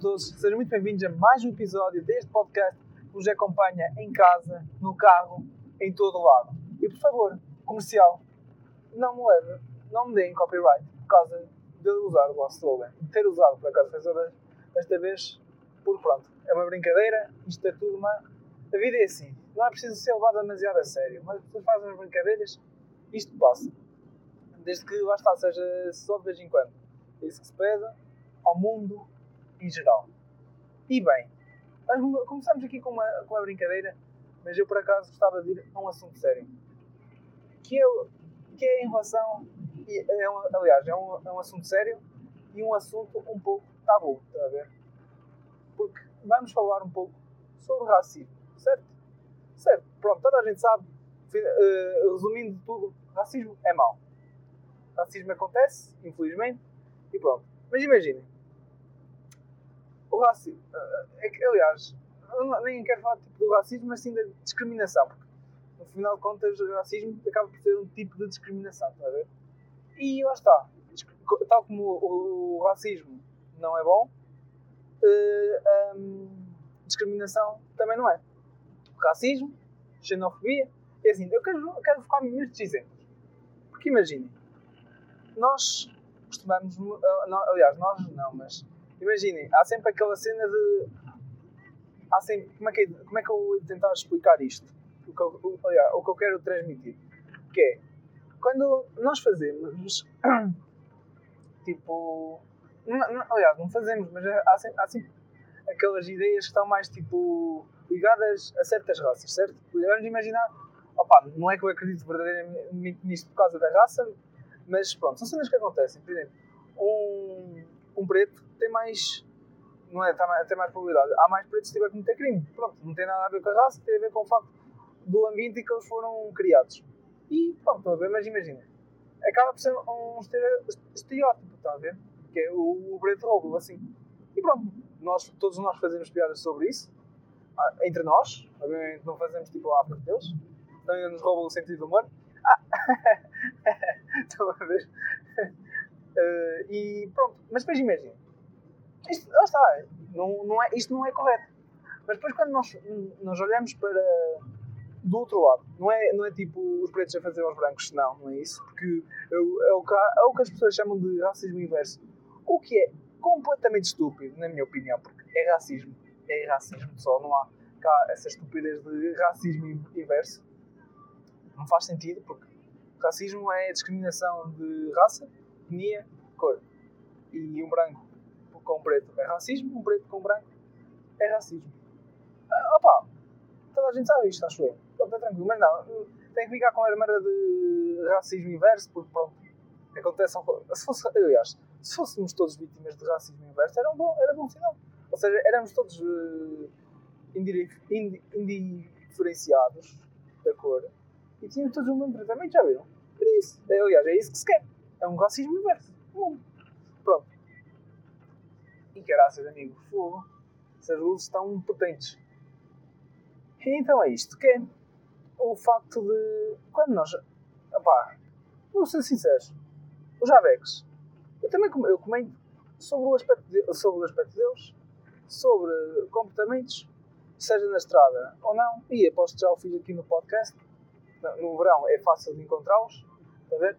Todos, sejam muito bem-vindos a mais um episódio deste podcast que vos acompanha em casa, no carro, em todo lado. E por favor, comercial, não me leve, não me deem copyright por causa de usar o vosso slogan. De ter usado, por acaso, foi desta vez, por pronto. É uma brincadeira, isto é tudo uma. A vida é assim, não é preciso ser levado demasiado a sério, mas as pessoas fazem as brincadeiras, isto passa. Desde que lá está, seja só de vez em quando. É isso que se pede ao mundo em geral. E bem, começamos aqui com uma, com uma brincadeira, mas eu por acaso gostava de ir a um assunto sério. Que é, que é em relação. É um, aliás, é um, é um assunto sério e um assunto um pouco tabu, está a ver? Porque vamos falar um pouco sobre racismo, certo? Certo, pronto, toda a gente sabe, uh, resumindo tudo, racismo é mau. Racismo acontece, infelizmente, e pronto. Mas imaginem, o racismo. É que, aliás, nem quero falar tipo, do racismo, mas sim da discriminação. Porque, no final de contas, o racismo acaba por ser um tipo de discriminação, está a ver? E lá está. Tal como o, racismo não é bom, uh, um, discriminação também não é. Racismo, xenofobia. É assim, eu quero, quero focar-me nestes exemplos. Porque imaginem, nós costumamos. Uh, aliás, nós não, mas imaginem, há sempre aquela cena de. Há sempre, como, é que, como é que eu vou tentar explicar isto? O que, eu, o, o que eu quero transmitir. Que é, quando nós fazemos, tipo. Não, não, aliás, não fazemos, mas há sempre, há sempre aquelas ideias que estão mais tipo ligadas a certas raças, certo? Vamos imaginar, opa, não é que eu acredito verdadeiramente nisto por causa da raça, mas pronto, são cenas que acontecem. Por exemplo, um, um preto tem mais. Não é, tem mais probabilidade. Há mais pretos se tiver cometer crime. Pronto, não tem nada a ver com a raça, tem a ver com o facto do ambiente em que eles foram criados. E pronto, estão a ver, mas imagina. Acaba por ser um estereótipo, estão a ver? Que é o, preto roubo, assim. E pronto, nós, todos nós fazemos piadas sobre isso. Ah, entre nós, obviamente não fazemos tipo a África. Então nos roubam o sentido do humor. Ah! Estão a ver? Uh, e pronto, mas depois imagina, isto, lá está, não, não é, isto não é correto. Mas depois quando nós, nós olhamos para do outro lado, não é, não é tipo os pretos a fazer aos brancos, não, não é isso, porque é, é, o que, é o que as pessoas chamam de racismo inverso, o que é completamente estúpido, na minha opinião, porque é racismo, é racismo só, não há cá essa estupidez de racismo inverso, não faz sentido, porque racismo é discriminação de raça, etnia, cor. E um branco com preto é racismo, um preto com branco é racismo. Ah, opa, toda a gente sabe isto, acho eu. Pronto, é tranquilo, mas não, tem que ficar com a merda de racismo inverso, porque pronto, acontece. Se fosse, aliás, se fôssemos todos vítimas de racismo inverso, era um bom, era bom sinal. Ou seja, éramos todos uh, indiferenciados da cor e tínhamos todos o mesmo tratamento, já viram? Por isso, é, aliás, é isso que se quer. É um racismo inverso. Pronto. E caraças, amigo, fogo. Essas luzes estão potentes. E então é isto, que é o facto de. Quando nós. Opá, vou ser sinceros. Os Javex. Eu também eu comento sobre o aspecto, de, sobre o aspecto deles, sobre comportamentos, seja na estrada ou não. E aposto que já o fiz aqui no podcast. No verão é fácil de encontrá-los. Está a ver?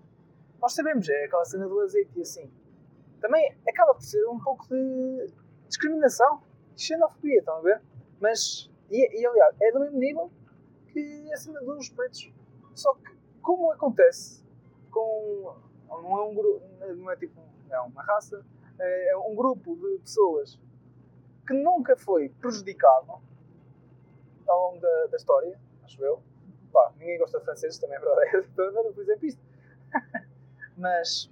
Nós sabemos, é aquela cena do azeite e assim. Também acaba por ser um pouco de discriminação, xenofobia, estão a ver? Mas, e, e aliás, é do mesmo nível que a cena dos pretos. Só que, como acontece com. Não é um grupo, não é tipo. É uma raça, é um grupo de pessoas que nunca foi prejudicado ao longo da, da história, acho eu. Pá, ninguém gosta de franceses, também é verdade. Estou a ver, por exemplo, isto. Mas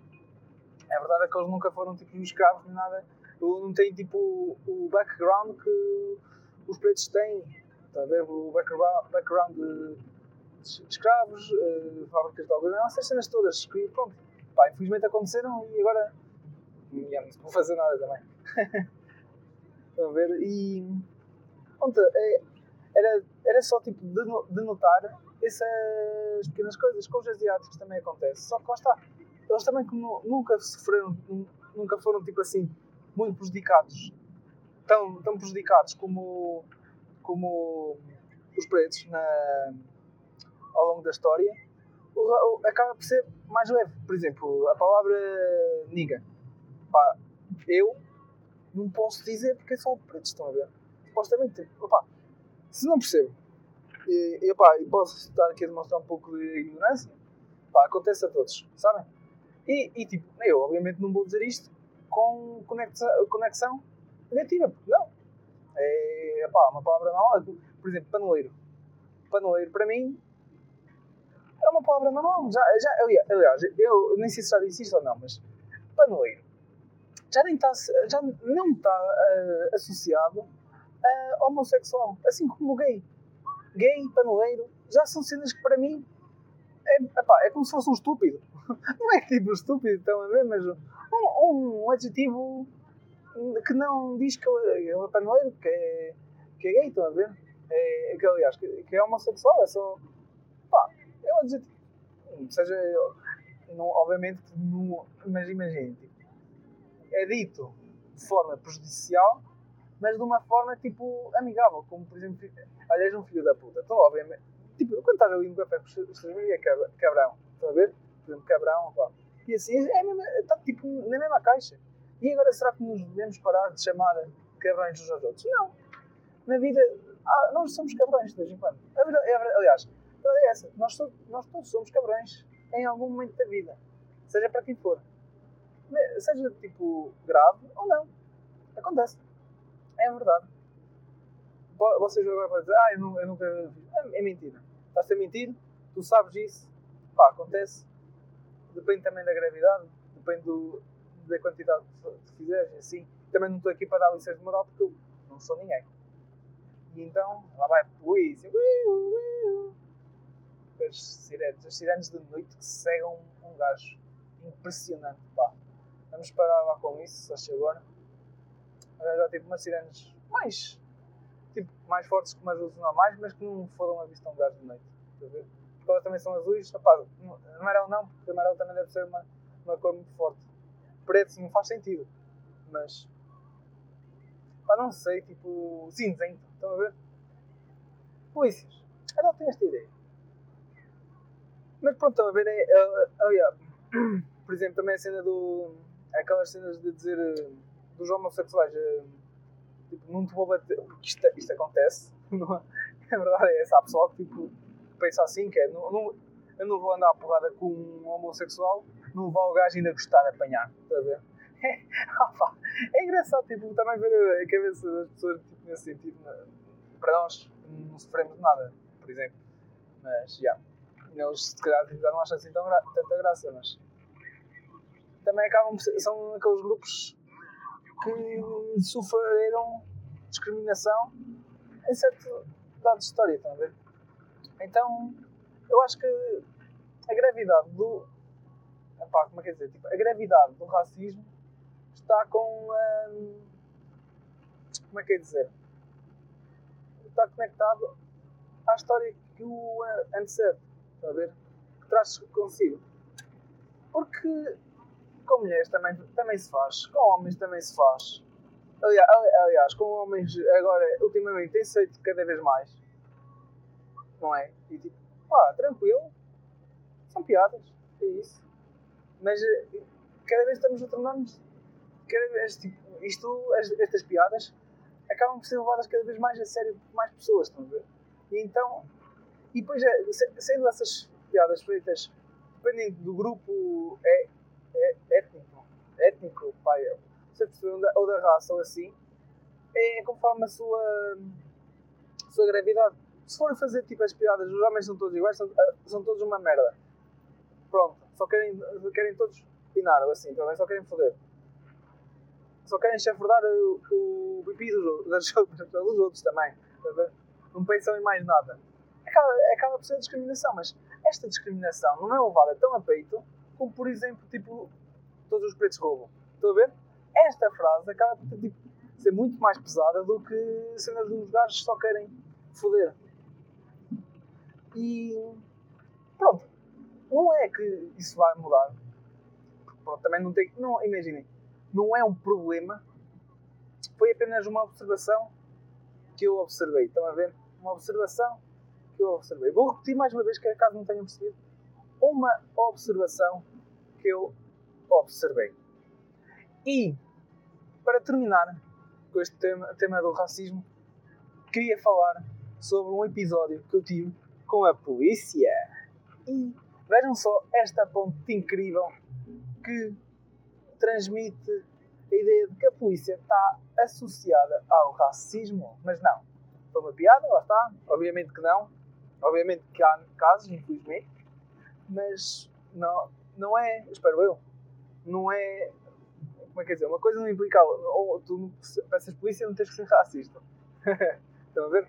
a verdade é que eles nunca foram tipo escravos nem nada. Não têm tipo o background que os pretos têm. Está a ver? O background, de, de escravos, uh, fábricas de algodão, essas cenas todas que, pronto, pá, infelizmente aconteceram e agora não vou fazer nada também. Estão a ver? E. É, era, era só tipo denotar essas pequenas coisas. Com os asiáticos também acontece. Só que lá está eles também como nunca sofreram, nunca foram tipo assim, muito prejudicados tão, tão prejudicados como, como os pretos na, ao longo da história, o, o, acaba por ser mais leve. Por exemplo, a palavra niga. Pá, eu não posso dizer porque só pretos, estão a ver? Supostamente, opá, se não percebo, e, e, opá, e posso estar aqui a demonstrar um pouco de ignorância, pá, acontece a todos, sabem? E, e tipo, eu obviamente não vou dizer isto com conexão, negativa, porque não. É uma palavra normal, por exemplo, paneleiro. Paneleiro, para mim, é uma palavra normal. Já, já, aliás, eu nem sei se já disse isto ou não, mas paneleiro já, nem está, já não está uh, associado a homossexual, assim como gay. Gay, paneleiro, já são cenas que para mim é, epá, é como se fosse um estúpido. Não é tipo estúpido, estão a ver, mas um, um adjetivo que não diz que é um paneleiro, que é, que é gay, estão a ver? É, que, aliás, que, que é homossexual, é só. pá, é um adjetivo. Seja, não, obviamente, não, mas imagine, tipo, é dito de forma prejudicial, mas de uma forma tipo amigável, como por exemplo, aliás, um filho da puta. Então, obviamente, tipo, quando estás ali no café com os é cabrão, estão a ver? Exemplo, cabrão. E assim, é mesmo, está tipo na mesma caixa. E agora será que nos devemos parar de chamar cabrões uns aos outros? Não. Na vida, ah, nós somos cabrões de vez em quando. A verdade, é, aliás, a verdade é essa. Nós, nós todos somos cabrões em algum momento da vida. Seja para quem for seja tipo grave ou não. Acontece. É verdade. Vocês agora podem dizer, ah, eu, não, eu nunca. É, é mentira. Estás a mentir, tu sabes isso, pá, acontece. Depende também da gravidade, depende do, da quantidade que fizeres, assim. Também não estou aqui para dar lições de moral porque eu não sou ninguém. E então, lá vai polícia, as sirenes, as sirenes de noite que cegam um gajo. Impressionante, pá. Vamos parar lá com isso, acho agora. Já tipo umas sirenes mais, tipo, mais fortes que umas luzes normais, mas que não foram a vista um gajo de noite. Está a ver? Elas também são azuis. Rapaz, amarelo não, porque amarelo também deve ser uma, uma cor muito forte. Preto não faz sentido. Mas. Pá, não sei, tipo. Cinzento. Estão a ver? Polícias. Adotem esta ideia. Mas pronto, estão a ver? É, é, é, é, por exemplo, também a cena do aquelas cenas de dizer uh, dos homossexuais, uh, tipo, não te vou bater, isto, isto acontece, não, a verdade é essa, há pessoal que tipo, pensa assim, que é, não, não, eu não vou andar a porrada com um homossexual, não vou o gajo ainda gostar de apanhar, está a ver? É, opa, é engraçado, tipo, também ver a cabeça das pessoas tipo, nesse sentido. Para nós, não sofremos nada, por exemplo. Mas, já. Yeah. Eles, se calhar, já não acham assim tão gra tanta graça, mas também acabam são aqueles grupos que sofreram discriminação em certo dado de história, estão a ver? Então, eu acho que a gravidade do. Epá, como é que é dizer? Tipo, a gravidade do racismo está com. Hum, como é que é dizer? Está conectado à história que o antecede, está a ver? Que traz consigo. Porque com mulheres também, também se faz, com homens também se faz. Aliás, aliás com homens agora, ultimamente, tem-se feito cada vez mais. Não é? E tipo, pá, tranquilo, são piadas, é isso. Mas eh, cada vez estamos a tornar-nos, cada vez, tipo, isto, estas piadas acabam por ser levadas cada vez mais a sério por mais pessoas, estão a ver? E então, e depois, eh, sendo essas piadas feitas, dependendo do grupo, é, é, étnico, étnico, pai, ou da raça ou assim, é conforme a sua, a sua gravidade. Se for fazer tipo as piadas, os homens são todos iguais, são, ah, são todos uma merda. Pronto, só querem, querem todos pinar assim, também só querem foder. Só querem chafurdar o, o pipi dos, outras, dos outros também. Não pensam em mais nada. Acaba, acaba por ser discriminação, mas esta discriminação não é levada tão a peito como por exemplo, tipo, todos os pretos roubam. Estão a ver? Esta frase acaba por tipo, ser muito mais pesada do que a cena dos gajos só querem foder. E pronto. Não é que isso vai mudar. Pronto, também não tem. Não, imaginem, não é um problema foi apenas uma observação que eu observei. Estão a ver? Uma observação que eu observei. Vou repetir mais uma vez, que caso não tenham percebido. Uma observação que eu observei. E, para terminar com este tema, tema do racismo, queria falar sobre um episódio que eu tive com a polícia. E vejam só esta ponte incrível que transmite a ideia de que a polícia está associada ao racismo. Mas não. Foi uma piada, lá está. Obviamente que não. Obviamente que há casos, infelizmente. Mas não, não é, espero eu, não é. Como é que é dizer? Uma coisa não implica. Ou tu peças polícia não tens que ser racista. Estão a ver?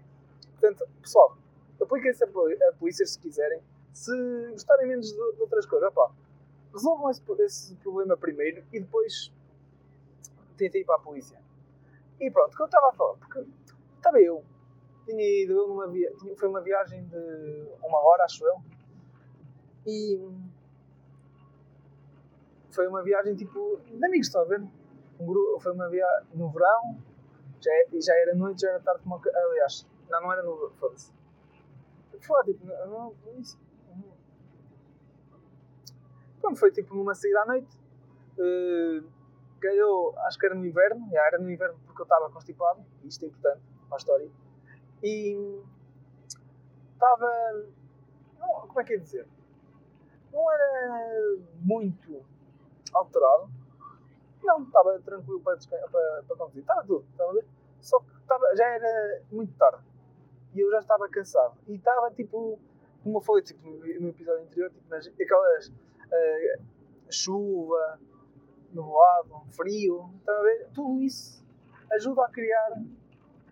Portanto, pessoal, apliquem-se a polícia se quiserem. Se gostarem menos de, de outras coisas, opá, resolvam esse, esse, problema primeiro e depois tentem ir para a polícia. E pronto, o que eu estava a falar, porque estava eu, tinha ido numa via, foi uma viagem de uma hora, acho eu, e foi uma viagem tipo de amigos, estão a ver? Um grupo, foi uma viagem no verão, já, já era noite, já era tarde, como, aliás, não, não era no. Foda-se. Foi tipo. Não, Pronto, foi tipo numa saída à noite. Uh, calhou, acho que era no inverno, já era no inverno porque eu estava constipado, isto é importante para a história. E estava. Como é que é dizer? Não era muito alterado. Não, estava tranquilo para, para, para conduzir. Estava tudo, estava a ver? Só que estava, já era muito tarde e eu já estava cansado. E estava tipo, como foi tipo, no episódio anterior, tipo, nas, aquelas uh, chuva, nublado, frio, estão a ver? Tudo isso ajuda a criar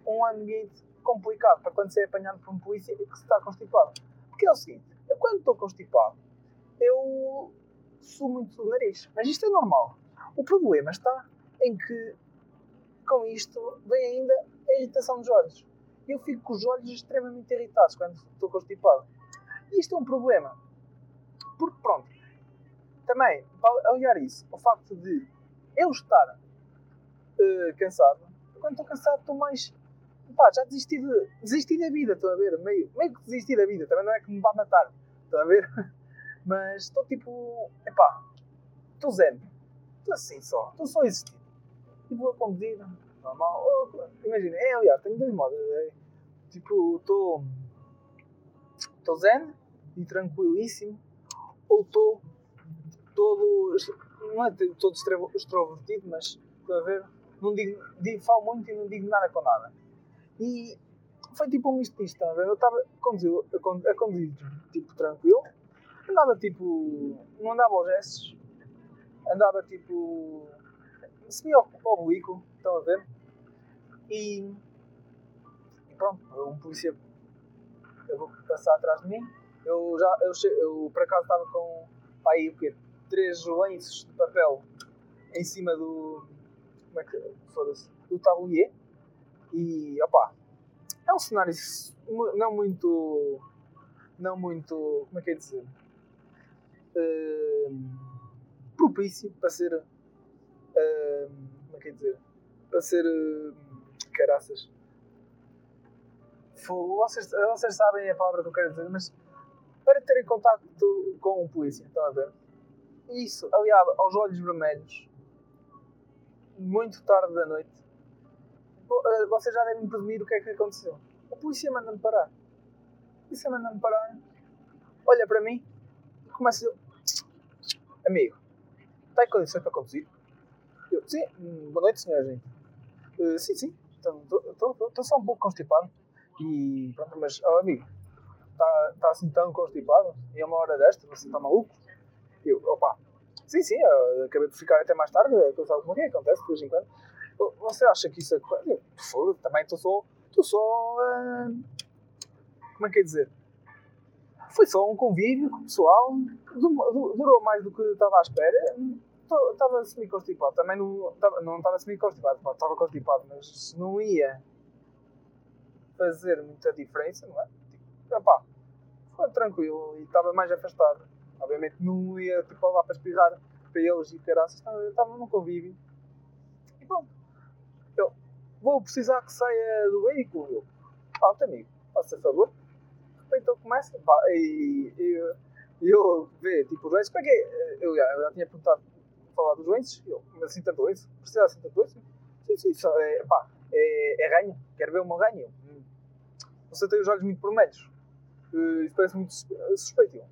um ambiente complicado para quando você é apanhado por um polícia que se está constipado. Porque é o seguinte, eu quando estou constipado, eu suo muito do nariz. Mas isto é normal. O problema está em que com isto vem ainda a irritação dos olhos eu fico com os olhos extremamente irritados quando estou constipado. E isto é um problema. Porque, pronto, também, para aliar isso, o facto de eu estar uh, cansado, quando estou cansado estou mais. Pá, já desisti, de, desisti da vida, estão a ver? Meio, meio que desisti da vida, também não é que me vá matar, estão a ver? Mas estou tipo. Epá, estou zen. Estou assim só, estou só a existir. E vou conduzir, normal. Imagina, é, aliás, tenho dois modos. É, tipo, estou. Estou zen e tranquilíssimo, ou estou todo. Não é todo extrovertido, mas estou a ver. Não digo, digo, falo muito e não digo nada com nada. E foi tipo um misto disto, estão a ver? Eu estava a conduzir, a conduzir tipo tranquilo, andava tipo. não andava aos gestos, andava tipo. semi-oblíquo, estão a ver? E, e pronto, um polícia eu vou passar atrás de mim. Eu já eu, eu por acaso estava com pá, aí, o quê? três lenços de papel em cima do. Como é que. Foda-se. Do tabulier. E opá. É um cenário não muito. Não muito. Como é que é dizer? Uh, propício para ser. Uh, como é que é dizer? Para ser. Uh, caraças. Vocês, vocês sabem a palavra que eu quero dizer, mas para terem contato com um polícia, estão a ver? Isso, aliado aos olhos vermelhos, muito tarde da noite, eh, vocês já devem presumir o que é que aconteceu. O polícia manda-me parar. O polícia manda-me parar, olha para mim e começa a dizer: Amigo, está em condições para conduzir? Eu, sim, boa noite, senhor gente. Uh, sim, sim, Estou só um pouco constipado. E pronto, mas oh, amigo, está tá assim tão constipado? E é uma hora desta, você está maluco? Eu, opa, sim, sim, acabei por ficar até mais tarde, eu sabe como é que acontece de vez em quando. Você acha que isso é. Eu, também estou só. Estou só. Uh, como é que é dizer? Foi só um convívio pessoal, durou mais do que eu estava à espera estava semi-constipado. Também não estava não semi-constipado, estava constipado, mas não ia fazer muita diferença, não é? Tipo, opá, foi tranquilo e estava mais afastado. Obviamente não ia tipo, lá para espirrar para eles e caraças, estava, estava num convívio. E pronto. Eu, vou precisar que saia do veículo. Eu, pronto, amigo, faça favor. De repente ele começa e, e, e eu vê tipo os joelhos. Para quê? Eu, já- eu já tinha perguntado falar dos joelhos. Eu, mas assim tanto? Precisa assim tanto doença? Sim, sim, só, é, pá, é, é ranho. Quero ver o meu ranho. "Hum, Você tem os olhos muito vermelhos. Eh, Isso parece muito sus- suspeito. Eu,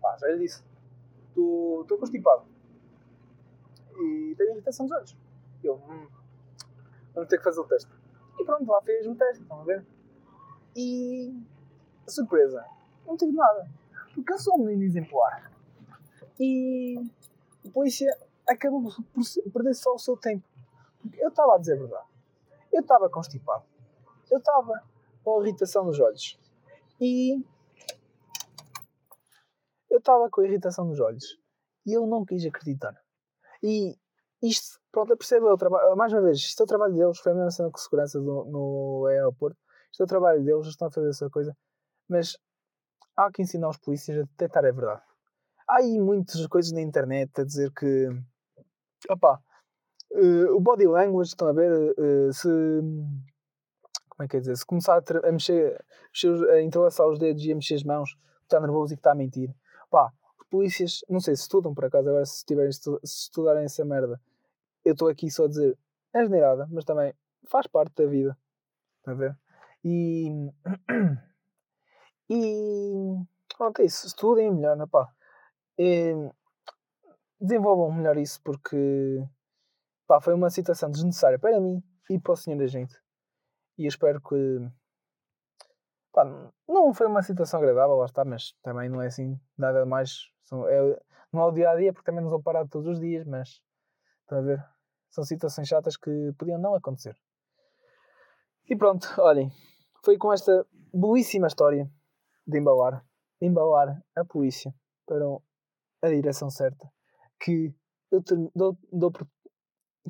pá, já lhe disse. Estou constipado. E tenho irritação dos olhos. Eu, hum, vamos ter que fazer o teste. E pronto, lá fez o teste, estão a ver? E. Surpresa, não tive nada. Porque eu sou um menino exemplar. E. A polícia acabou por perder só o seu tempo. Porque eu estava a dizer a verdade. Eu estava constipado. Eu estava com irritação nos olhos. E. Eu estava com irritação nos olhos. E eu não quis acreditar. E isto, pronto, eu percebo, é o trabalho, mais uma vez, isto é o trabalho deles, foi a mesma cena com segurança do, no aeroporto, isto é o trabalho deles, eles estão a fazer essa coisa, mas há que ensinar os polícias a detectar a verdade. Há aí muitas coisas na internet a dizer que, opá, eh, o body language, estão a ver, eh, se, como é que é dizer, se começar a, a mexer, mexer a entrelaçar os dedos e a mexer as mãos, está nervoso e está a mentir, pá, os polícias, não sei se estudam por acaso, agora se, tiverem, estu- se estudarem essa merda, eu estou aqui só a dizer, é generada, mas também faz parte da vida. Está a ver? E. E. Pronto, é isso. Estudem melhor, né, pá. Desenvolvam melhor isso porque. Pá, foi uma situação desnecessária para mim e para o senhor agente. E eu espero que. Pá, não foi uma situação agradável, lá está, mas também não é assim nada mais. São, é, não é o dia a dia, porque também não sou parado todos os dias, mas. Estão a ver? São situações chatas que podiam não acontecer. E pronto, olhem. Foi com esta belíssima história de embalar, de embalar a polícia para a direção certa que eu ter- dou, dou por,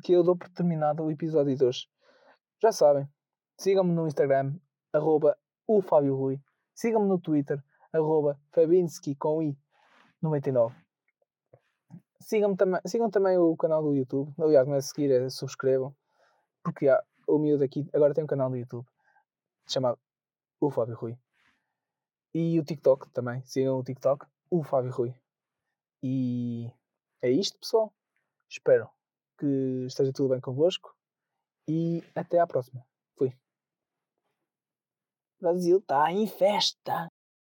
que eu dou por terminado o episódio de hoje. Já sabem, sigam-me no Instagram, arroba o Fábio Rui. Sigam-me no Twitter, arroba Fabinski com i 99. Sigam, sigam também o canal do YouTube. Aliás, não é seguir, é subscrevam. Porque há, o miúdo aqui agora tem um canal do YouTube chamado O Fábio Rui. E o TikTok também. Sigam o TikTok, o Fábio Rui. E é isto, pessoal. Espero que esteja tudo bem convosco. E até à próxima. Fui. Brasil está em festa.